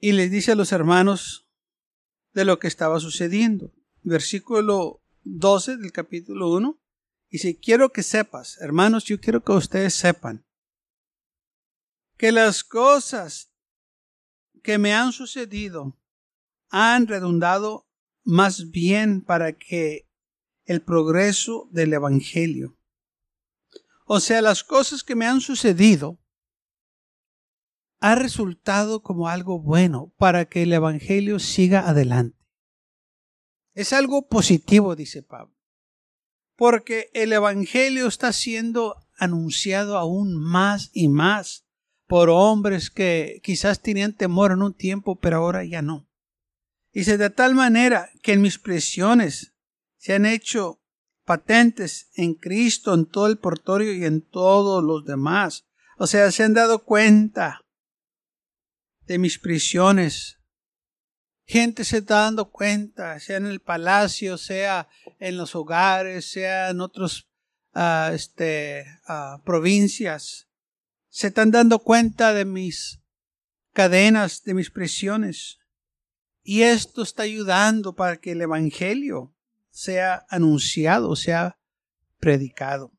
y les dice a los hermanos de lo que estaba sucediendo. Versículo 12 del capítulo 1. Y si quiero que sepas, hermanos, yo quiero que ustedes sepan que las cosas que me han sucedido han redundado más bien para que el progreso del Evangelio. O sea, las cosas que me han sucedido ha resultado como algo bueno para que el Evangelio siga adelante. Es algo positivo, dice Pablo, porque el Evangelio está siendo anunciado aún más y más por hombres que quizás tenían temor en un tiempo, pero ahora ya no. Dice de tal manera que en mis presiones se han hecho patentes en Cristo, en todo el portorio y en todos los demás. O sea, se han dado cuenta de mis prisiones. Gente se está dando cuenta, sea en el palacio, sea en los hogares, sea en otras ah, este, ah, provincias. Se están dando cuenta de mis cadenas, de mis prisiones. Y esto está ayudando para que el Evangelio sea anunciado, sea predicado.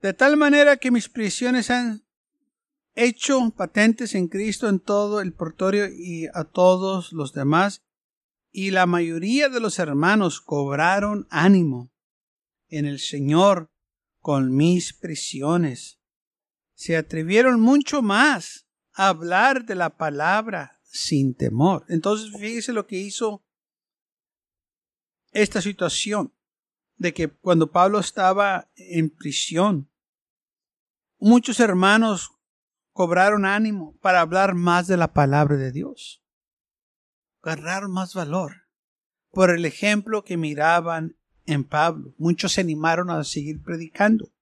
De tal manera que mis prisiones han hecho patentes en Cristo en todo el portorio y a todos los demás, y la mayoría de los hermanos cobraron ánimo en el Señor con mis prisiones. Se atrevieron mucho más a hablar de la palabra sin temor. Entonces, fíjese lo que hizo esta situación de que cuando Pablo estaba en prisión, muchos hermanos cobraron ánimo para hablar más de la palabra de Dios. Agarraron más valor por el ejemplo que miraban en Pablo. Muchos se animaron a seguir predicando.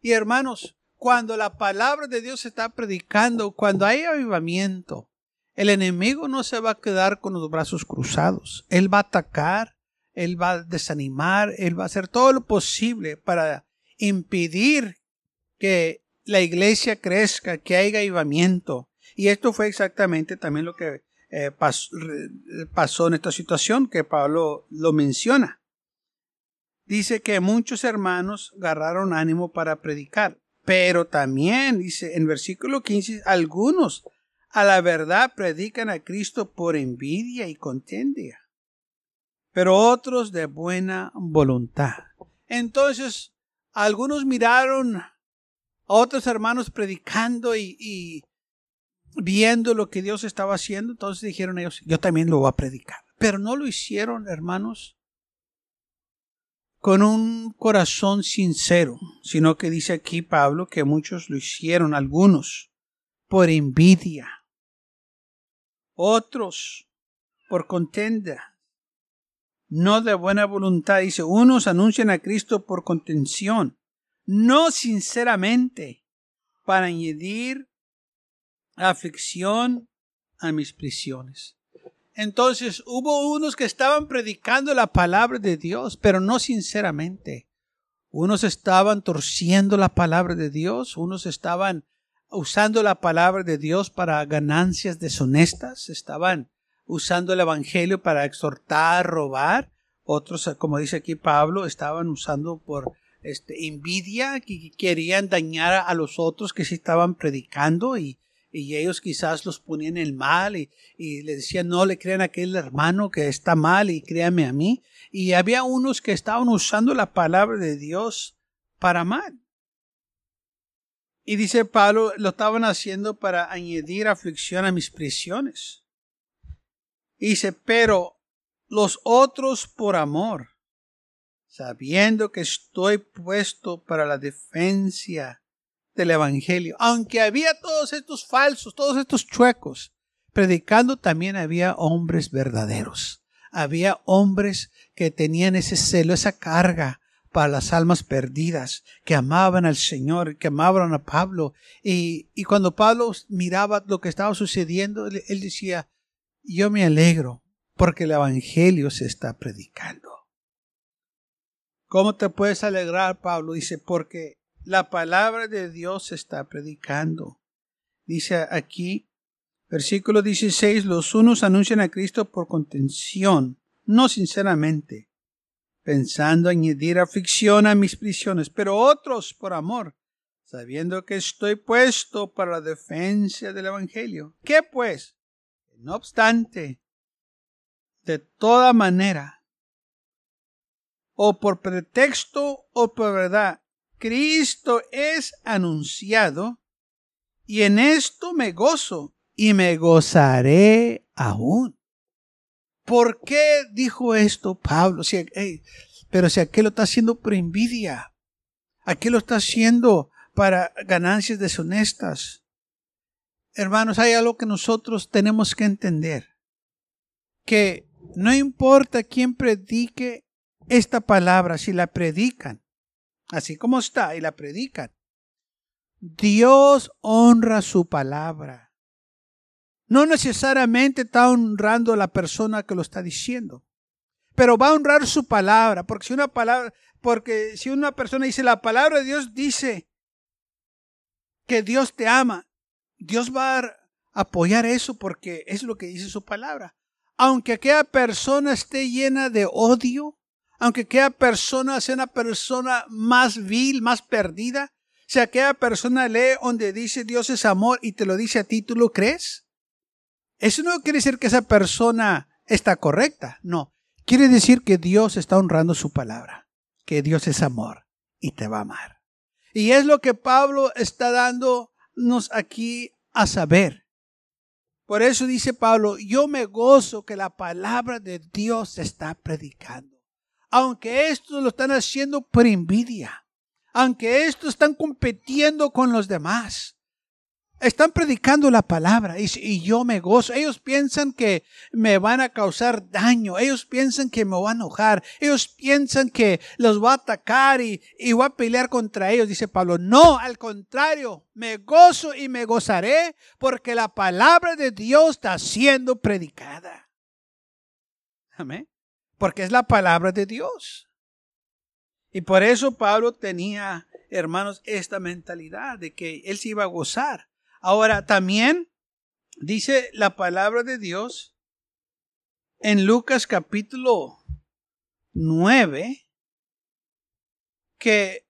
Y hermanos, cuando la palabra de Dios está predicando, cuando hay avivamiento, el enemigo no se va a quedar con los brazos cruzados. Él va a atacar, él va a desanimar, él va a hacer todo lo posible para impedir que la iglesia crezca, que haya avivamiento. Y esto fue exactamente también lo que eh, pasó, en esta situación que Pablo lo menciona. Dice que muchos hermanos agarraron ánimo para predicar, pero también dice en versículo 15, algunos a la verdad predican a Cristo por envidia y contendia, pero otros de buena voluntad. Entonces, algunos miraron otros hermanos predicando y, viendo lo que Dios estaba haciendo, entonces dijeron ellos, yo también lo voy a predicar. Pero no lo hicieron, hermanos, con un corazón sincero, sino que dice aquí Pablo que muchos lo hicieron, algunos, por envidia, otros por contenda, no de buena voluntad. Dice, unos anuncian a Cristo por contención, no sinceramente, para añadir aflicción a mis prisiones. Entonces hubo unos que estaban predicando la palabra de Dios, pero no sinceramente. Unos estaban torciendo la palabra de Dios, unos estaban usando la palabra de Dios para ganancias deshonestas, estaban usando el Evangelio para exhortar, robar, otros, como dice aquí Pablo, estaban usando por este, envidia, que querían dañar a los otros que se estaban predicando y, ellos quizás los ponían en el mal y, y, le decían no le crean a aquel hermano que está mal y créame a mí. Y había unos que estaban usando la palabra de Dios para mal. Y dice Pablo, lo estaban haciendo para añadir aflicción a mis prisiones. dice, pero los otros por amor sabiendo que estoy puesto para la defensa del Evangelio. Aunque había todos estos falsos, todos estos chuecos, predicando también había hombres verdaderos. Había hombres que tenían ese celo, esa carga para las almas perdidas, que amaban al Señor, que amaban a Pablo. Y, y cuando Pablo miraba lo que estaba sucediendo, él, él decía, yo me alegro porque el Evangelio se está predicando. ¿Cómo te puedes alegrar, Pablo? Dice, porque la palabra de Dios se está predicando. Dice aquí, versículo 16, los unos anuncian a Cristo por contención, no sinceramente, pensando añadir aflicción a mis prisiones, pero otros por amor, sabiendo que estoy puesto para la defensa del Evangelio. ¿Qué pues? No obstante, de toda manera, o por pretexto o por verdad, Cristo es anunciado, y en esto me gozo y me gozaré aún. ¿Por qué dijo esto Pablo? Si, pero si aquel lo está haciendo por envidia, aquel lo está haciendo para ganancias deshonestas. Hermanos, hay algo que nosotros tenemos que entender. Que no importa quién predique esta palabra, si la predican, así como está, y la predican, Dios honra su palabra. No necesariamente está honrando a la persona que lo está diciendo, pero va a honrar su palabra, porque si una palabra, porque si una persona dice la palabra de Dios dice que Dios te ama, Dios va a apoyar eso porque es lo que dice su palabra. Aunque aquella persona esté llena de odio, aunque aquella persona sea una persona más vil, más perdida, si aquella persona lee donde dice Dios es amor y te lo dice a ti, ¿tú lo crees? Eso no quiere decir que esa persona está correcta, no. Quiere decir que Dios está honrando su palabra, que Dios es amor y te va a amar. Y es lo que Pablo está dándonos aquí a saber. Por eso dice Pablo, yo me gozo que la palabra de Dios se está predicando. Aunque estos lo están haciendo por envidia, aunque estos están compitiendo con los demás, están predicando la palabra y, yo me gozo. Ellos piensan que me van a causar daño. Ellos piensan que me voy a enojar. Ellos piensan que los voy a atacar y, y voy a pelear contra ellos. Dice Pablo, no, al contrario, me gozo y me gozaré porque la palabra de Dios está siendo predicada. Amén. Porque es la palabra de Dios. Y por eso Pablo tenía, hermanos, esta mentalidad de que él se iba a gozar Ahora, también dice la palabra de Dios en Lucas capítulo 9 que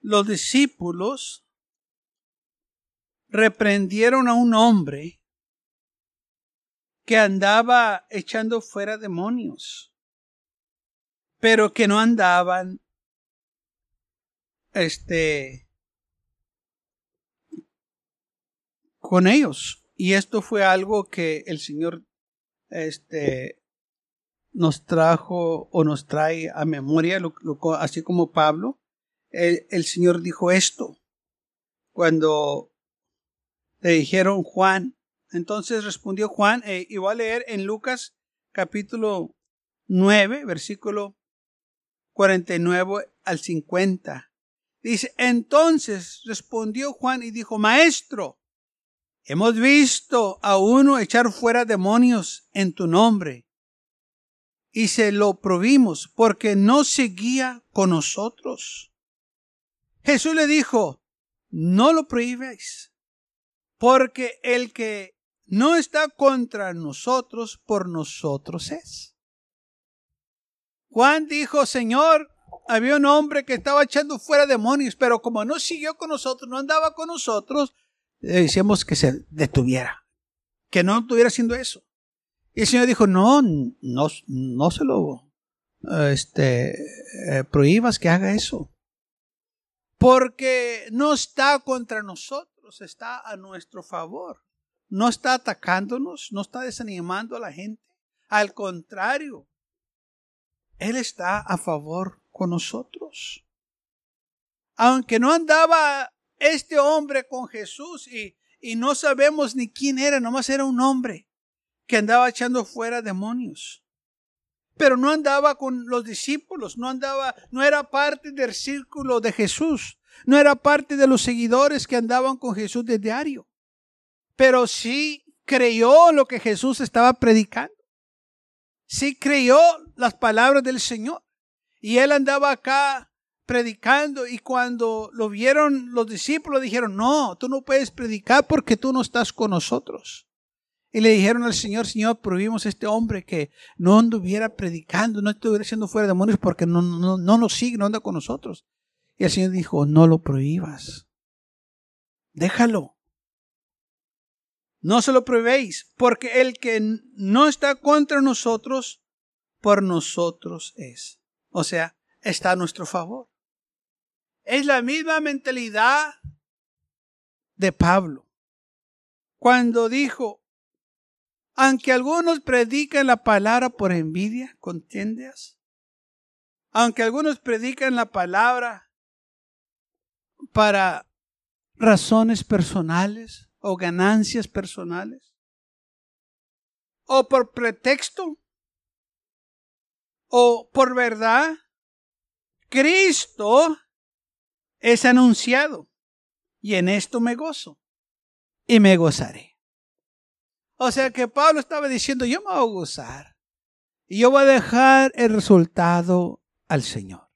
los discípulos reprendieron a un hombre que andaba echando fuera demonios, pero que no andaban este con ellos. Y esto fue algo que el Señor este, nos trajo o nos trae a memoria, así como Pablo. El, Señor dijo esto cuando le dijeron Juan. Entonces respondió Juan, e, y voy a leer en Lucas capítulo 9, versículo 49 al 50. Dice, entonces respondió Juan y dijo, Maestro, Hemos visto a uno echar fuera demonios en tu nombre y se lo provimos porque no seguía con nosotros. Jesús le dijo, no lo prohibáis, porque el que no está contra nosotros, por nosotros es. Juan dijo, Señor, había un hombre que estaba echando fuera demonios, pero como no siguió con nosotros, no andaba con nosotros, le decíamos que se detuviera, que no estuviera haciendo eso. Y el Señor dijo, no, no, no se lo este, eh, prohíbas que haga eso. Porque no está contra nosotros, está a nuestro favor. No está atacándonos, no está desanimando a la gente. Al contrario, Él está a favor con nosotros. Aunque no andaba este hombre con Jesús y, y no sabemos ni quién era, nomás era un hombre que andaba echando fuera demonios. Pero no andaba con los discípulos, no andaba, no era parte del círculo de Jesús, no era parte de los seguidores que andaban con Jesús de diario. Pero sí creyó lo que Jesús estaba predicando. Sí creyó las palabras del Señor. Y él andaba acá predicando y cuando lo vieron los discípulos dijeron, no, tú no puedes predicar porque tú no estás con nosotros. Y le dijeron al Señor, Señor, prohibimos a este hombre que no anduviera predicando, no estuviera siendo fuera de demonios porque no, no, no nos sigue, no anda con nosotros. Y el Señor dijo, no lo prohíbas. Déjalo. No se lo prohibéis, porque el que no está contra nosotros, por nosotros es. O sea, está a nuestro favor. Es la misma mentalidad de Pablo. Cuando dijo, aunque algunos predican la palabra por envidia, contiendas, aunque algunos predican la palabra para razones personales o ganancias personales, o por pretexto, o por verdad, Cristo es anunciado. Y en esto me gozo. Y me gozaré. O sea que Pablo estaba diciendo, yo me voy a gozar. Y yo voy a dejar el resultado al Señor.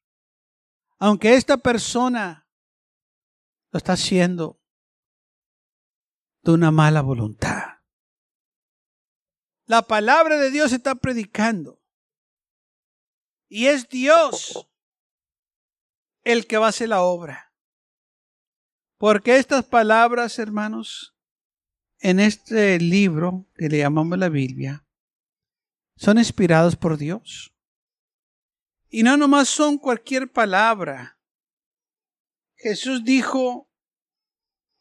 Aunque esta persona lo está haciendo de una mala voluntad. La palabra de Dios está predicando. Y es Dios el que va a hacer la obra. Porque estas palabras, hermanos, en este libro que le llamamos la Biblia, son inspirados por Dios. Y no nomás son cualquier palabra. Jesús dijo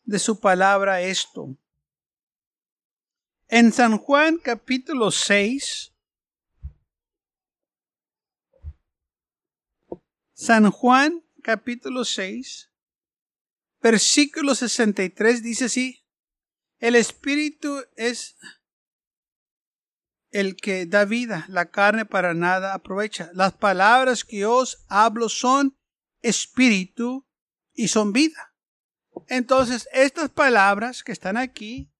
de su palabra esto. En San Juan capítulo 6, San Juan capítulo 6, versículo 63 dice así, el espíritu es el que da vida, la carne para nada aprovecha. Las palabras que os hablo son espíritu y son vida. Entonces, estas palabras que están aquí,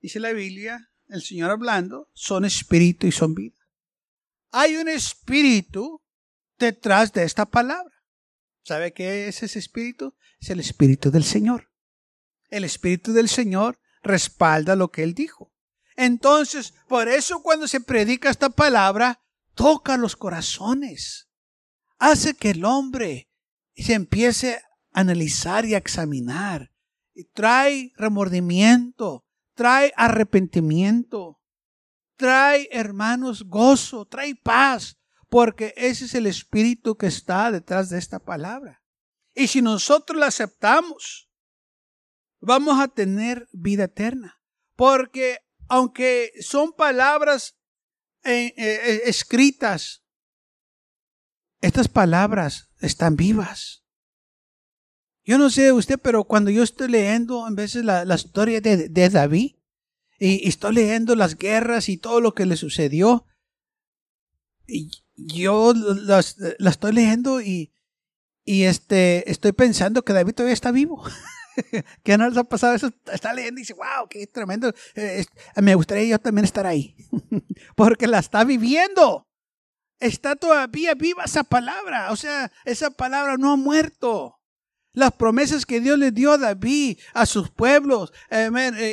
dice la Biblia, el Señor hablando, son espíritu y son vida. Hay un espíritu detrás de esta palabra. ¿Sabe qué es ese espíritu? Es el espíritu del Señor. El espíritu del Señor respalda lo que Él dijo. Entonces, por eso cuando se predica esta palabra, toca los corazones. Hace que el hombre se empiece analizar y examinar. Y trae remordimiento, trae arrepentimiento, trae, hermanos, gozo, trae paz, porque ese es el espíritu que está detrás de esta palabra. Y si nosotros la aceptamos, vamos a tener vida eterna. Porque aunque son palabras eh, eh, escritas, estas palabras están vivas. Yo no sé usted, pero cuando yo estoy leyendo en veces la, historia de, de David y, estoy leyendo las guerras y todo lo que le sucedió, y yo la, estoy leyendo y, y este, estoy pensando que David todavía está vivo. que no les ha pasado eso, está leyendo y dice, wow, qué tremendo. Eh, me gustaría yo también estar ahí, porque la está viviendo. Está todavía viva esa palabra, o sea, esa palabra no ha muerto. Las promesas que Dios le dio a David, a sus pueblos, eh,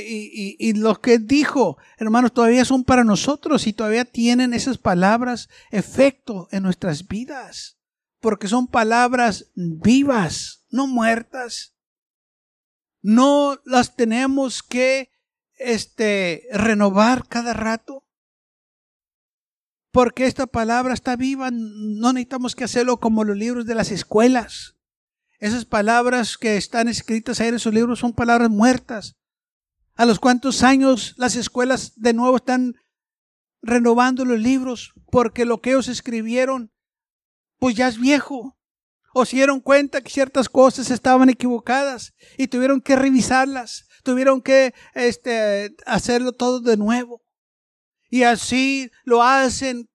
y, y, y lo que dijo, hermanos, todavía son para nosotros y todavía tienen esas palabras efecto en nuestras vidas. Porque son palabras vivas, no muertas. No las tenemos que este, renovar cada rato. Porque esta palabra está viva, no necesitamos que hacerlo como los libros de las escuelas esas palabras que están escritas ahí en esos libros son palabras muertas. A los cuantos años las escuelas de nuevo están renovando los libros porque lo que ellos escribieron pues ya es viejo. O se dieron cuenta que ciertas cosas estaban equivocadas y tuvieron que revisarlas. tuvieron que este, hacerlo todo de nuevo. Y así lo hacen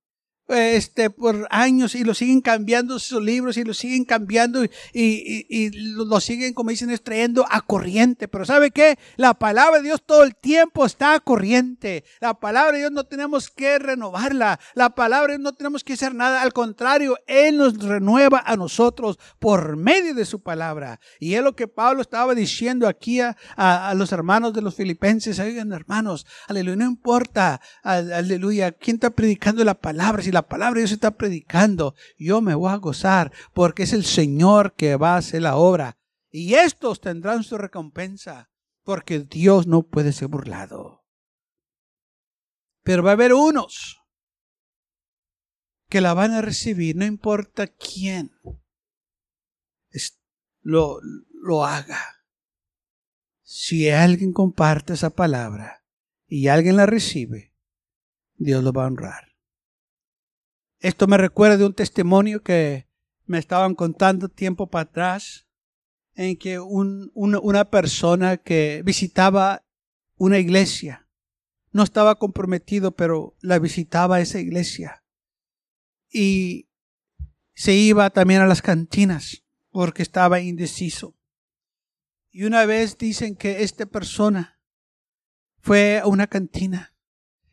este, por años y lo siguen cambiando sus libros y lo siguen cambiando y, y, y, lo siguen, como dicen, extrayendo a corriente. Pero ¿sabe qué? La palabra de Dios todo el tiempo está a corriente. La palabra de Dios no tenemos que renovarla. La palabra de Dios no tenemos que hacer nada. Al contrario, Él nos renueva a nosotros por medio de su palabra. Y es lo que Pablo estaba diciendo aquí a, a, los hermanos de los filipenses. Oigan, hermanos, aleluya, no importa, aleluya, quién está predicando la palabra. Si la palabra de Dios está predicando, yo me voy a gozar porque es el Señor que va a hacer la obra. Y estos tendrán su recompensa porque Dios no puede ser burlado. Pero va a haber unos que la van a recibir, no importa quién lo, lo haga. Si alguien comparte esa palabra y alguien la recibe, Dios lo va a honrar. Esto me recuerda de un testimonio que me estaban contando tiempo para atrás, en que una persona que visitaba una iglesia, no estaba comprometido, pero la visitaba esa iglesia. Y se iba también a las cantinas porque estaba indeciso. Y una vez dicen que esta persona fue a una cantina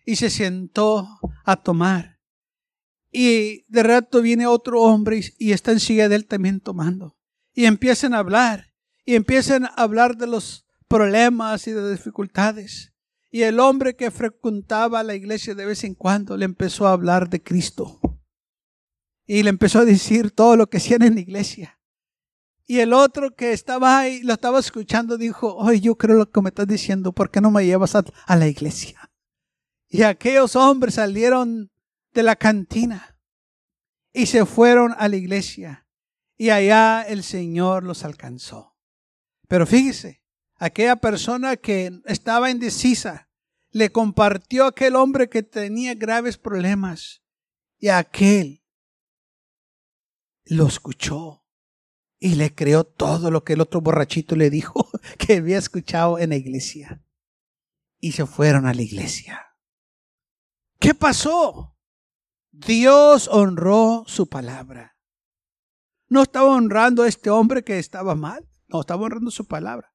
y se sentó a tomar. Y de rato viene otro hombre y está en silla de él también tomando. Y empiezan a hablar. Y empiezan a hablar de los problemas y de dificultades. Y el hombre que frecuentaba la iglesia de vez en cuando le empezó a hablar de Cristo. Y le empezó a decir todo lo que hacía en la iglesia. Y el otro que estaba ahí, lo estaba escuchando, dijo, oye, yo creo lo que me estás diciendo, ¿por qué no me llevas a la iglesia? Y aquellos hombres salieron de la cantina y se fueron a la iglesia y allá el Señor los alcanzó. Pero fíjese, aquella persona que estaba indecisa le compartió aquel hombre que tenía graves problemas y aquel lo escuchó y le creó todo lo que el otro borrachito le dijo que había escuchado en la iglesia. Y se fueron a la iglesia. ¿Qué pasó? Dios honró su palabra. No estaba honrando a este hombre que estaba mal, no, estaba honrando su palabra.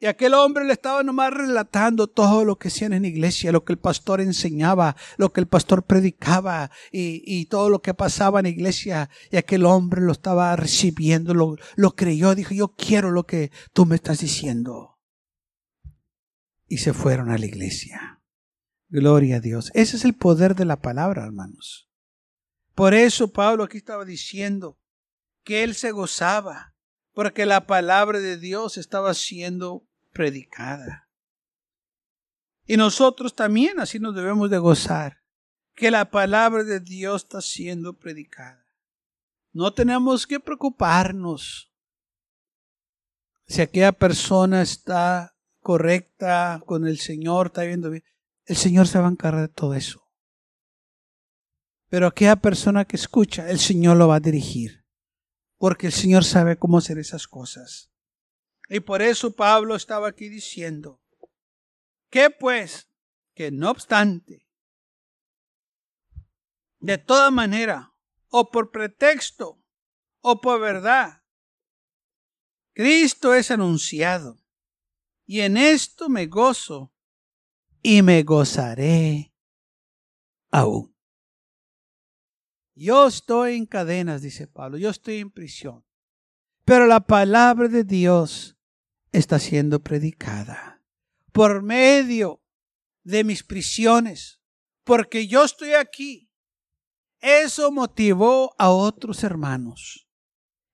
Y aquel hombre le estaba nomás relatando todo lo que hacía en la iglesia, lo que el pastor enseñaba, lo que el pastor predicaba y, y todo lo que pasaba en la iglesia. Y aquel hombre lo estaba recibiendo, lo, lo creyó, dijo, yo quiero lo que tú me estás diciendo. Y se fueron a la iglesia. Gloria a Dios. Ese es el poder de la palabra, hermanos. Por eso Pablo aquí estaba diciendo que él se gozaba, porque la palabra de Dios estaba siendo predicada. Y nosotros también así nos debemos de gozar, que la palabra de Dios está siendo predicada. No tenemos que preocuparnos si aquella persona está correcta con el Señor, está viendo bien el Señor se va a encargar de todo eso. Pero aquella persona que escucha, el Señor lo va a dirigir. Porque el Señor sabe cómo hacer esas cosas. Y por eso Pablo estaba aquí diciendo, que pues, que no obstante, de toda manera, o por pretexto, o por verdad, Cristo es anunciado. Y en esto me gozo y me gozaré aún. Yo estoy en cadenas, dice Pablo, yo estoy en prisión, pero la palabra de Dios está siendo predicada por medio de mis prisiones, porque yo estoy aquí. Eso motivó a otros hermanos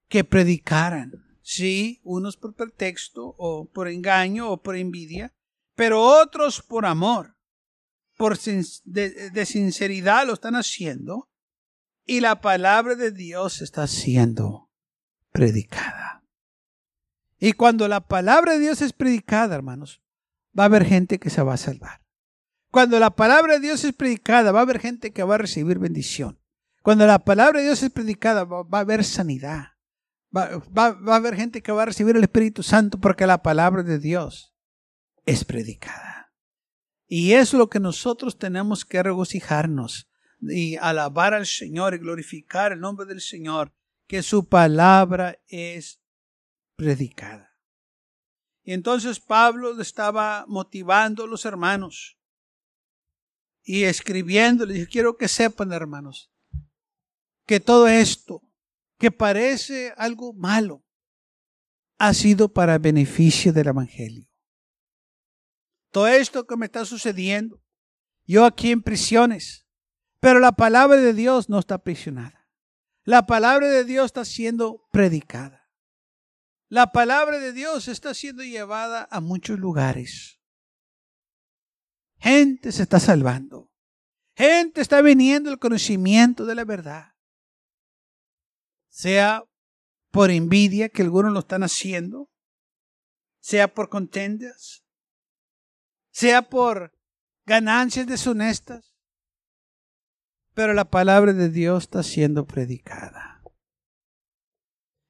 que predicaran, sí, unos por pretexto o por engaño o por envidia, pero otros por amor, por de, sinceridad lo están haciendo y la palabra de Dios está siendo predicada. Y cuando la palabra de Dios es predicada, hermanos, va a haber gente que se va a salvar. Cuando la palabra de Dios es predicada, va a haber gente que va a recibir bendición. Cuando la palabra de Dios es predicada, va, a haber sanidad. Va, va, a haber gente que va a recibir el Espíritu Santo porque la palabra de Dios es predicada. Y es lo que nosotros tenemos que regocijarnos y alabar al Señor y glorificar el nombre del Señor, que su palabra es predicada. Y entonces Pablo estaba motivando a los hermanos y escribiendo, les quiero que sepan, hermanos, que todo esto, que parece algo malo, ha sido para beneficio del Evangelio. Todo esto que me está sucediendo, yo aquí en prisiones, pero la palabra de Dios no está aprisionada. La palabra de Dios está siendo predicada. La palabra de Dios está siendo llevada a muchos lugares. Gente se está salvando. Gente está viniendo al conocimiento de la verdad. Sea por envidia que algunos lo están haciendo, sea por contendas, sea por ganancias deshonestas, pero la palabra de Dios está siendo predicada.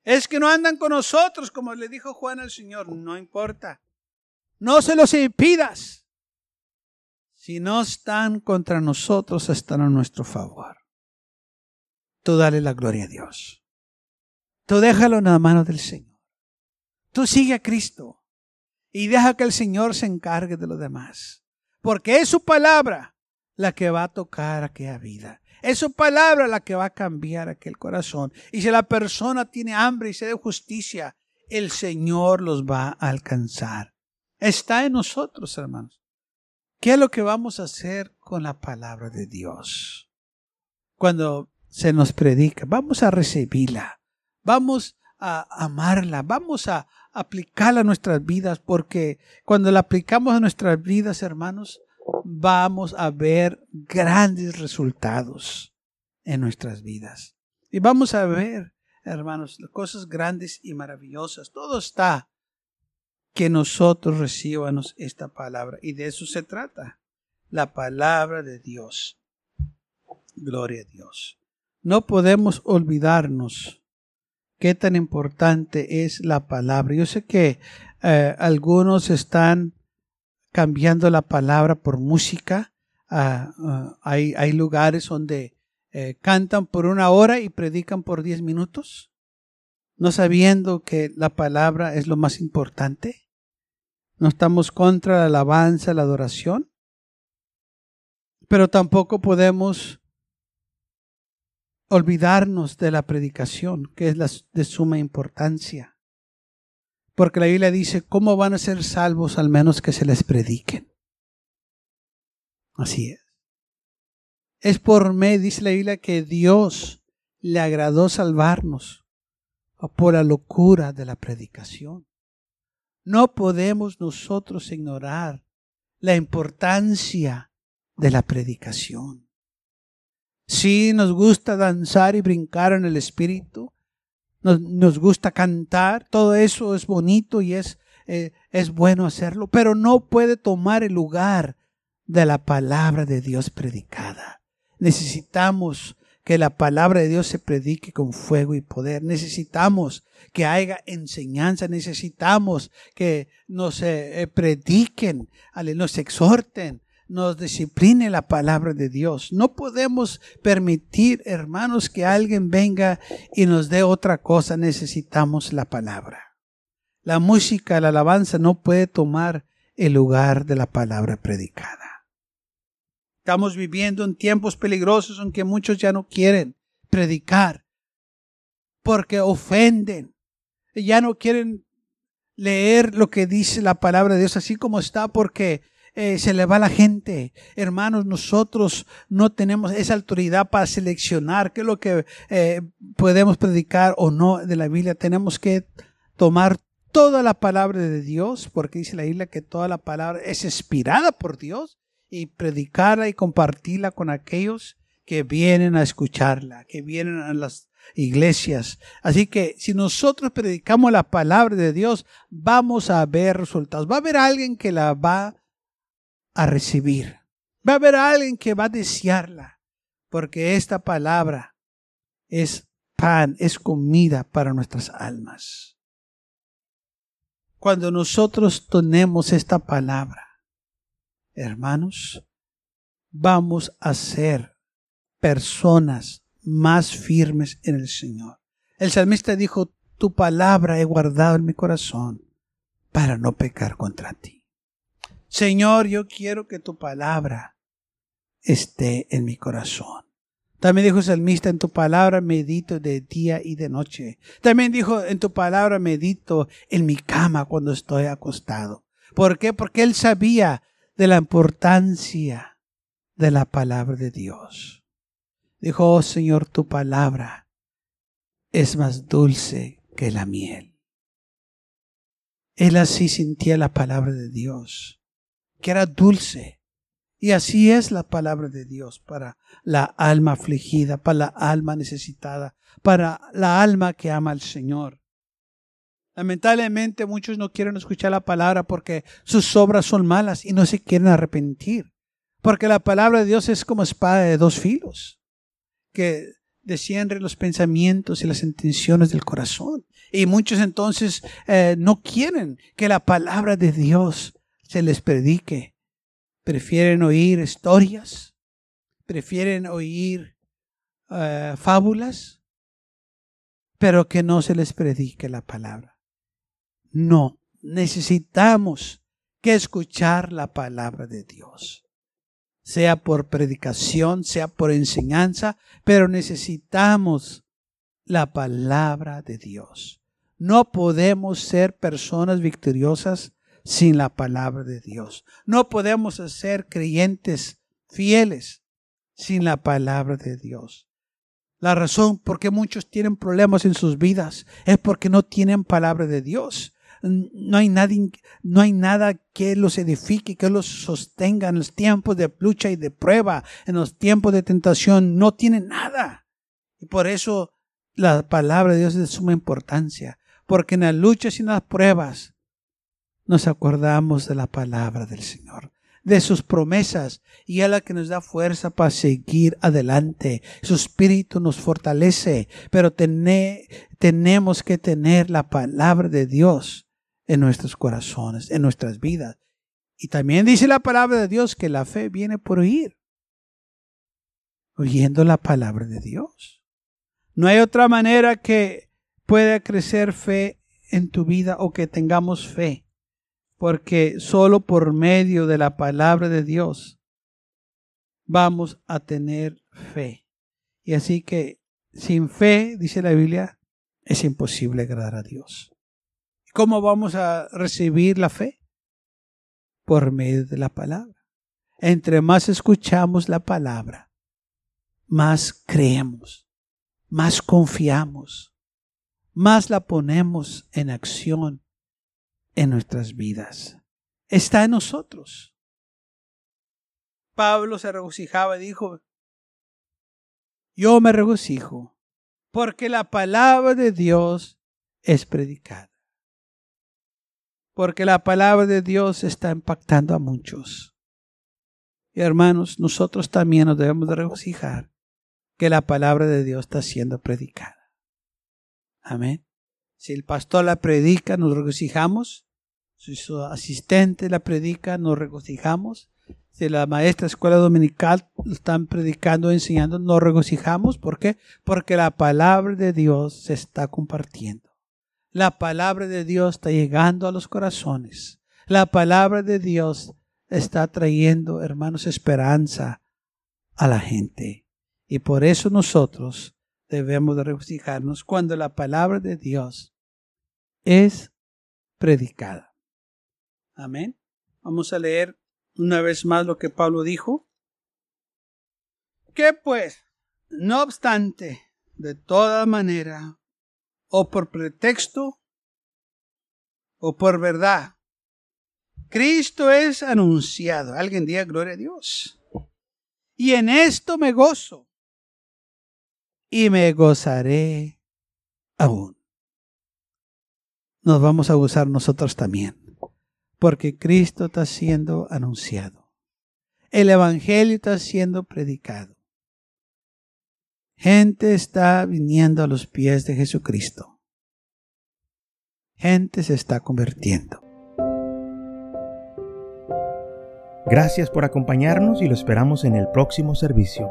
Es que no andan con nosotros, como le dijo Juan al Señor, no importa. No se los impidas. Si no están contra nosotros, están a nuestro favor. Tú dale la gloria a Dios. Tú déjalo en la mano del Señor. Tú sigue a Cristo y deja que el Señor se encargue de lo demás. Porque es su palabra la que va a tocar aquella vida. Es su palabra la que va a cambiar aquel corazón. Y si la persona tiene hambre y sed de justicia, el Señor los va a alcanzar. Está en nosotros, hermanos. ¿Qué es lo que vamos a hacer con la palabra de Dios? Cuando se nos predica, vamos a recibirla, vamos a amarla, vamos a aplicarla a nuestras vidas, porque cuando la aplicamos a nuestras vidas, hermanos, vamos a ver grandes resultados en nuestras vidas. Y vamos a ver, hermanos, cosas grandes y maravillosas. Todo está que nosotros recibamos esta palabra. Y de eso se trata. La palabra de Dios. Gloria a Dios. No podemos olvidarnos qué tan importante es la palabra. Yo sé que eh, algunos están cambiando la palabra por música. Ah, ah, hay, hay, lugares donde eh, cantan por una hora y predican por diez minutos, no sabiendo que la palabra es lo más importante. No estamos contra la alabanza, la adoración, pero tampoco podemos olvidarnos de la predicación, que es de suma importancia. Porque la Biblia dice, ¿cómo van a ser salvos al menos que se les prediquen? Así es. Es por medio, dice la Biblia, que Dios le agradó salvarnos por la locura de la predicación. No podemos nosotros ignorar la importancia de la predicación. Si nos gusta danzar y brincar en el Espíritu, nos, gusta cantar, todo eso es bonito y es, eh, es bueno hacerlo, pero no puede tomar el lugar de la palabra de Dios predicada. Necesitamos que la palabra de Dios se predique con fuego y poder. Necesitamos que haya enseñanza, necesitamos que nos eh, prediquen, nos exhorten, nos discipline la palabra de Dios. No podemos permitir, hermanos, que alguien venga y nos dé otra cosa. Necesitamos la palabra. La música, la alabanza no puede tomar el lugar de la palabra predicada. Estamos viviendo en tiempos peligrosos en que muchos ya no quieren predicar porque ofenden. Ya no quieren leer lo que dice la palabra de Dios así como está porque eh, se le va la gente. Hermanos, nosotros no tenemos esa autoridad para seleccionar qué es lo que eh, podemos predicar o no de la Biblia. Tenemos que tomar toda la palabra de Dios, porque dice la Biblia que toda la palabra es inspirada por Dios, y predicarla y compartirla con aquellos que vienen a escucharla, que vienen a las iglesias. Así que si nosotros predicamos la palabra de Dios, vamos a ver resultados. Va a haber alguien que la va a recibir. Va a haber alguien que va a desearla, porque esta palabra es pan, es comida para nuestras almas. cuando nosotros tenemos esta palabra, hermanos, vamos a ser personas más firmes en el Señor. El salmista dijo, tu palabra he guardado en mi corazón para no pecar contra ti. Señor, yo quiero que tu palabra esté en mi corazón. También dijo el salmista, en tu palabra medito de día y de noche. También dijo, en tu palabra medito en mi cama cuando estoy acostado. ¿Por qué? Porque él sabía de la importancia de la palabra de Dios. Dijo, oh Señor, tu palabra es más dulce que la miel. Él así sentía la palabra de Dios, que era dulce. Y así es la palabra de Dios para la alma afligida, para la alma necesitada, para la alma que ama al Señor. Lamentablemente muchos no quieren escuchar la palabra porque sus obras son malas y no se quieren arrepentir. Porque la palabra de Dios es como espada de dos filos, que desciende los pensamientos y las intenciones del corazón. Y muchos entonces eh, no quieren que la palabra de Dios se les predique. Prefieren oír historias, prefieren oír eh, fábulas, pero que no se les predique la palabra. No, necesitamos que escuchar la palabra de Dios sea por predicación, sea por enseñanza, pero necesitamos la palabra de Dios. No podemos ser personas victoriosas sin la palabra de Dios. No podemos ser creyentes fieles sin la palabra de Dios. La razón por qué muchos tienen problemas en sus vidas es porque no tienen palabra de Dios no hay, nadie, no hay nada que los edifique, que los sostenga en los tiempos de lucha y de prueba, en los tiempos de tentación, no tiene nada. Y por eso la palabra de Dios es de suma importancia, porque en las luchas y en las pruebas nos acordamos de la palabra del Señor de sus promesas y a la que nos da fuerza para seguir adelante. Su espíritu nos fortalece, pero tenemos que tener la palabra de Dios en nuestros corazones, en nuestras vidas. Y también dice la palabra de Dios que la fe viene por oír, oyendo la palabra de Dios. No hay otra manera que pueda crecer fe en tu vida o que tengamos fe, porque solo por medio de la palabra de Dios vamos a tener fe. Y así que sin fe, dice la Biblia, es imposible agradar a Dios. ¿Cómo vamos a recibir la fe? Por medio de la palabra. Entre más escuchamos la palabra, más creemos, más confiamos, más la ponemos en acción en nuestras vidas. Está en nosotros. Pablo se regocijaba y dijo, yo me regocijo porque la palabra de Dios es predicada porque la palabra de Dios está impactando a muchos. Y hermanos, nosotros también nos debemos de regocijar que la palabra de Dios está siendo predicada. Amén. Si el pastor la predica, nos regocijamos. Si su asistente la predica, nos regocijamos. Si la maestra escuela dominical están predicando, enseñando, nos regocijamos. ¿Por qué? Porque la palabra de Dios se está compartiendo. La palabra de Dios está llegando a los corazones. La palabra de Dios está trayendo, hermanos, esperanza a la gente. Y por eso nosotros debemos de regocijarnos cuando la palabra de Dios es predicada. Amén. Vamos a leer una vez más lo que Pablo dijo. Que pues, no obstante, de toda manera, o por pretexto o por verdad. Cristo es anunciado. Alguien diga gloria a Dios. Y en esto me gozo. Y me gozaré aún. Nos vamos a gozar nosotros también. Porque Cristo está siendo anunciado. El Evangelio está siendo predicado. Gente está viniendo a los pies de Jesucristo. gente se está convirtiendo. Gracias por acompañarnos y lo esperamos en el próximo servicio.